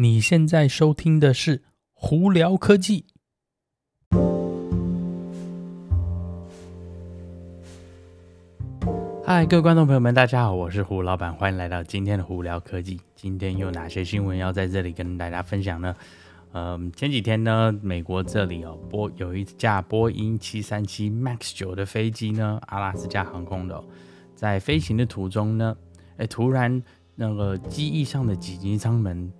你现在收听的是胡聊科技。嗨，各位观众朋友们，大家好，我是胡老板，欢迎来到今天的胡聊科技。今天有哪些新闻要在这里跟大家分享呢？嗯，前几天呢，美国这里哦，波有一架波音七三七 MAX 九的飞机呢，阿拉斯加航空的，在飞行的途中呢，哎，突然那个机翼上的紧急舱门。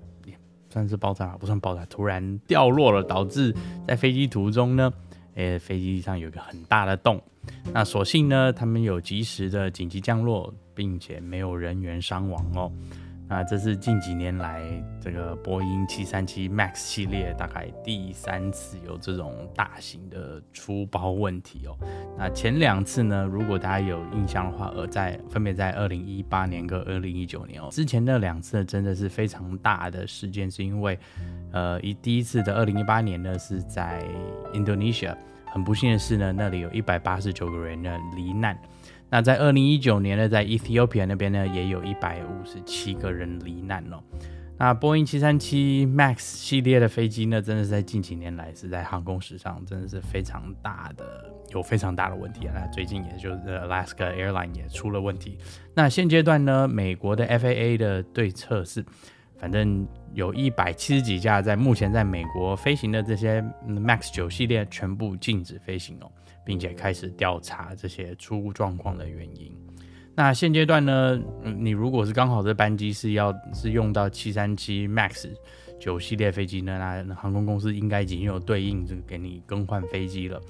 算是爆炸，不算爆炸，突然掉落了，导致在飞机途中呢，诶，飞机上有一个很大的洞。那所幸呢，他们有及时的紧急降落，并且没有人员伤亡哦。那这是近几年来这个波音七三七 MAX 系列大概第三次有这种大型的出包问题哦。那前两次呢，如果大家有印象的话，而在分别在二零一八年跟二零一九年哦，之前那两次真的是非常大的事件，是因为呃一第一次的二零一八年呢是在 Indonesia，很不幸的是呢，那里有一百八十九个人呢罹难。那在二零一九年呢，在 Ethiopia 那边呢，也有一百五十七个人罹难哦。那波音七三七 MAX 系列的飞机呢，真的是在近几年来是在航空史上真的是非常大的，有非常大的问题啊。那最近也就是 Alaska Airline 也出了问题。那现阶段呢，美国的 FAA 的对策是，反正有一百七十几架在目前在美国飞行的这些 MAX 九系列全部禁止飞行哦。并且开始调查这些出状况的原因。那现阶段呢，你如果是刚好这班机是要是用到七三七 MAX 九系列飞机呢，那航空公司应该已经有对应这个给你更换飞机了。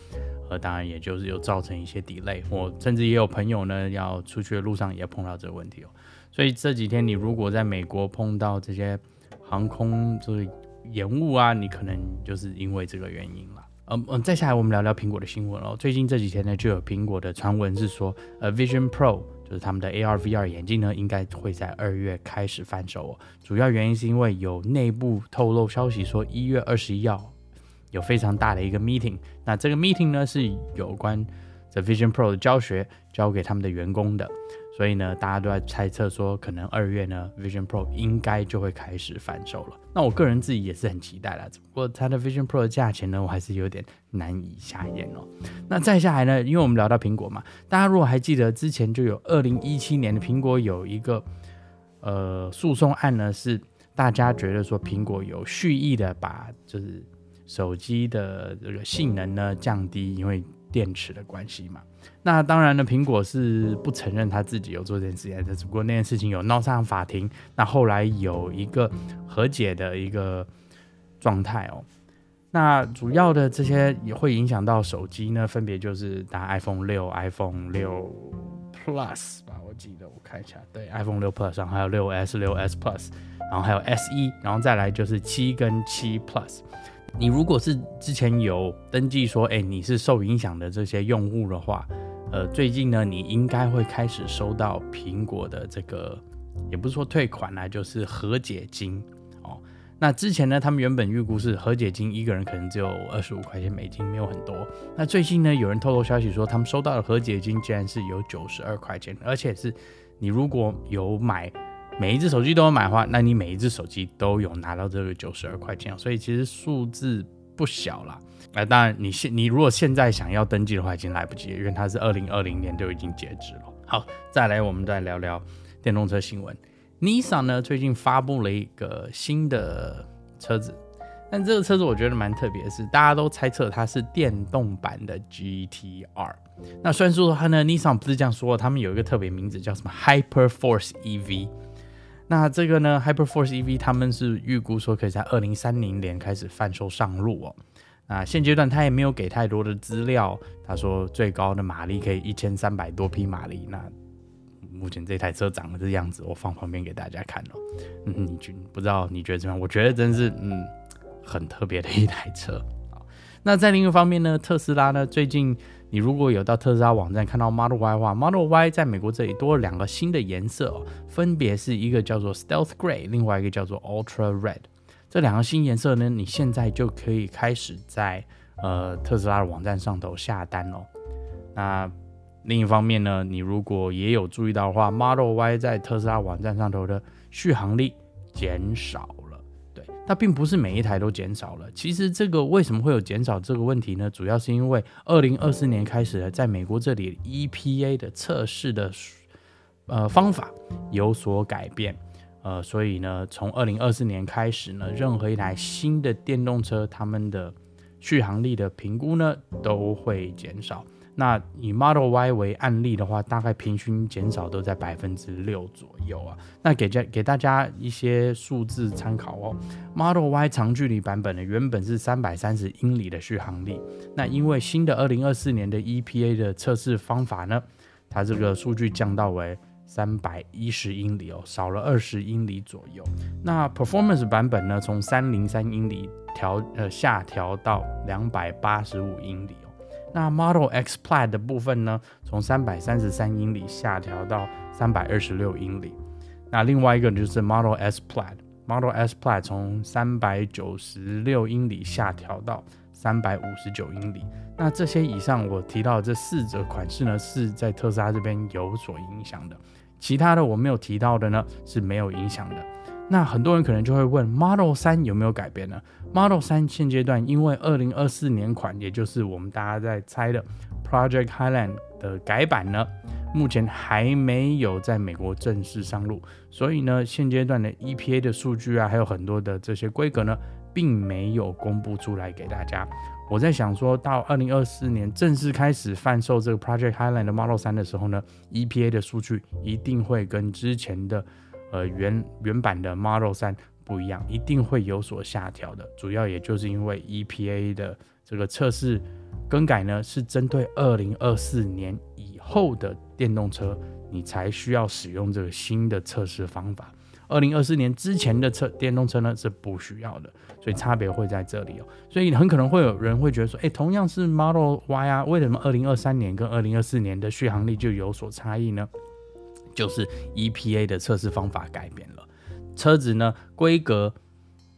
呃，当然也就是有造成一些 delay。我甚至也有朋友呢要出去的路上也碰到这个问题哦。所以这几天你如果在美国碰到这些航空就是延误啊，你可能就是因为这个原因了。嗯嗯，再下来我们聊聊苹果的新闻哦。最近这几天呢，就有苹果的传闻是说，呃，Vision Pro 就是他们的 AR VR 眼镜呢，应该会在二月开始贩售哦。主要原因是因为有内部透露消息说，一月二十一号有非常大的一个 meeting。那这个 meeting 呢，是有关这 Vision Pro 的教学，交给他们的员工的。所以呢，大家都在猜测说，可能二月呢，Vision Pro 应该就会开始贩售了。那我个人自己也是很期待啦，只不过它的 Vision Pro 的价钱呢，我还是有点难以下咽哦。那再下来呢，因为我们聊到苹果嘛，大家如果还记得之前就有二零一七年的苹果有一个呃诉讼案呢，是大家觉得说苹果有蓄意的把就是手机的这个性能呢降低，因为电池的关系嘛。那当然呢，苹果是不承认他自己有做这件事情，只不过那件事情有闹上法庭。那后来有一个和解的一个状态哦。那主要的这些也会影响到手机呢，分别就是打 iPhone 六、iPhone 六 Plus 吧，我记得我看一下，对，iPhone 六 Plus 上还有六 S、六 S Plus，然后还有 SE，然后再来就是七跟七 Plus。你如果是之前有登记说，哎，你是受影响的这些用户的话，呃，最近呢，你应该会开始收到苹果的这个，也不是说退款啦，就是和解金哦。那之前呢，他们原本预估是和解金一个人可能只有二十五块钱美金，没有很多。那最近呢，有人透露消息说，他们收到的和解金竟然是有九十二块钱，而且是你如果有买。每一只手机都有买的话，那你每一只手机都有拿到这个九十二块钱，所以其实数字不小啦。那、当然，你现你如果现在想要登记的话，已经来不及，因为它是二零二零年就已经截止了。好，再来我们再聊聊电动车新闻。Nissan 呢最近发布了一个新的车子，但这个车子我觉得蛮特别是，大家都猜测它是电动版的 GTR。那虽然说它呢，Nissan 不是这样说，他们有一个特别名字叫什么 Hyperforce EV。那这个呢，Hyperforce EV 他们是预估说可以在二零三零年开始贩售上路哦。那现阶段他也没有给太多的资料，他说最高的马力可以一千三百多匹马力。那目前这台车长得这样子，我放旁边给大家看哦。嗯，你觉不知道你觉得怎么样？我觉得真是嗯很特别的一台车。那在另一方面呢，特斯拉呢最近。你如果有到特斯拉网站看到 Model Y 的话，Model Y 在美国这里多了两个新的颜色哦，分别是一个叫做 Stealth Gray，另外一个叫做 Ultra Red。这两个新颜色呢，你现在就可以开始在呃特斯拉的网站上头下单哦。那另一方面呢，你如果也有注意到的话，Model Y 在特斯拉网站上头的续航力减少。它并不是每一台都减少了。其实这个为什么会有减少这个问题呢？主要是因为二零二四年开始，在美国这里 EPA 的测试的呃方法有所改变，呃，所以呢，从二零二四年开始呢，任何一台新的电动车，他们的续航力的评估呢都会减少。那以 Model Y 为案例的话，大概平均减少都在百分之六左右啊。那给家给大家一些数字参考哦。Model Y 长距离版本呢，原本是三百三十英里的续航力，那因为新的二零二四年的 EPA 的测试方法呢，它这个数据降到为三百一十英里哦，少了二十英里左右。那 Performance 版本呢，从三零三英里调呃下调到两百八十五英里。那 Model X Plaid 的部分呢，从三百三十三英里下调到三百二十六英里。那另外一个就是 Model S Plaid，Model S Plaid 从三百九十六英里下调到三百五十九英里。那这些以上我提到的这四则款式呢，是在特斯拉这边有所影响的，其他的我没有提到的呢，是没有影响的。那很多人可能就会问，Model 3有没有改变呢？Model 3现阶段因为二零二四年款，也就是我们大家在猜的 Project Highland 的改版呢，目前还没有在美国正式上路，所以呢，现阶段的 EPA 的数据啊，还有很多的这些规格呢，并没有公布出来给大家。我在想说到二零二四年正式开始贩售这个 Project Highland 的 Model 3的时候呢，EPA 的数据一定会跟之前的。呃，原原版的 Model 3不一样，一定会有所下调的。主要也就是因为 EPA 的这个测试更改呢，是针对二零二四年以后的电动车，你才需要使用这个新的测试方法。二零二四年之前的车电动车呢是不需要的，所以差别会在这里哦。所以很可能会有人会觉得说，诶，同样是 Model Y 啊，为什么二零二三年跟二零二四年的续航力就有所差异呢？就是 EPA 的测试方法改变了，车子呢规格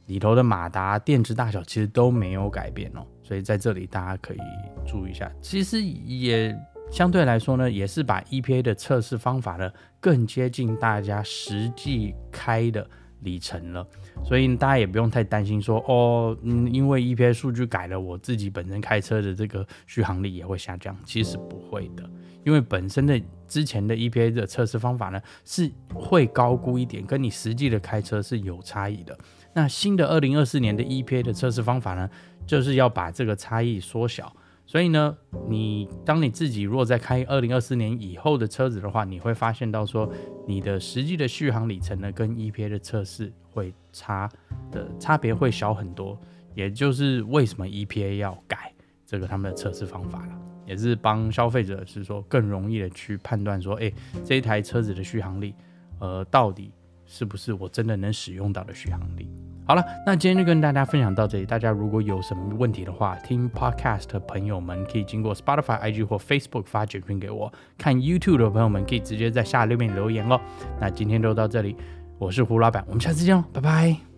里头的马达、电池大小其实都没有改变哦，所以在这里大家可以注意一下。其实也相对来说呢，也是把 EPA 的测试方法呢更接近大家实际开的里程了，所以大家也不用太担心说哦，嗯，因为 EPA 数据改了，我自己本身开车的这个续航力也会下降，其实不会的。因为本身的之前的 EPA 的测试方法呢，是会高估一点，跟你实际的开车是有差异的。那新的二零二四年的 EPA 的测试方法呢，就是要把这个差异缩小。所以呢，你当你自己如果在开二零二四年以后的车子的话，你会发现到说，你的实际的续航里程呢，跟 EPA 的测试会差的差别会小很多。也就是为什么 EPA 要改这个他们的测试方法了。也是帮消费者是说更容易的去判断说，哎，这一台车子的续航力，呃，到底是不是我真的能使用到的续航力？好了，那今天就跟大家分享到这里。大家如果有什么问题的话，听 Podcast 的朋友们可以经过 Spotify、IG 或 Facebook 发简讯给我；看 YouTube 的朋友们可以直接在下面留言哦。那今天就到这里，我是胡老板，我们下次见喽，拜拜。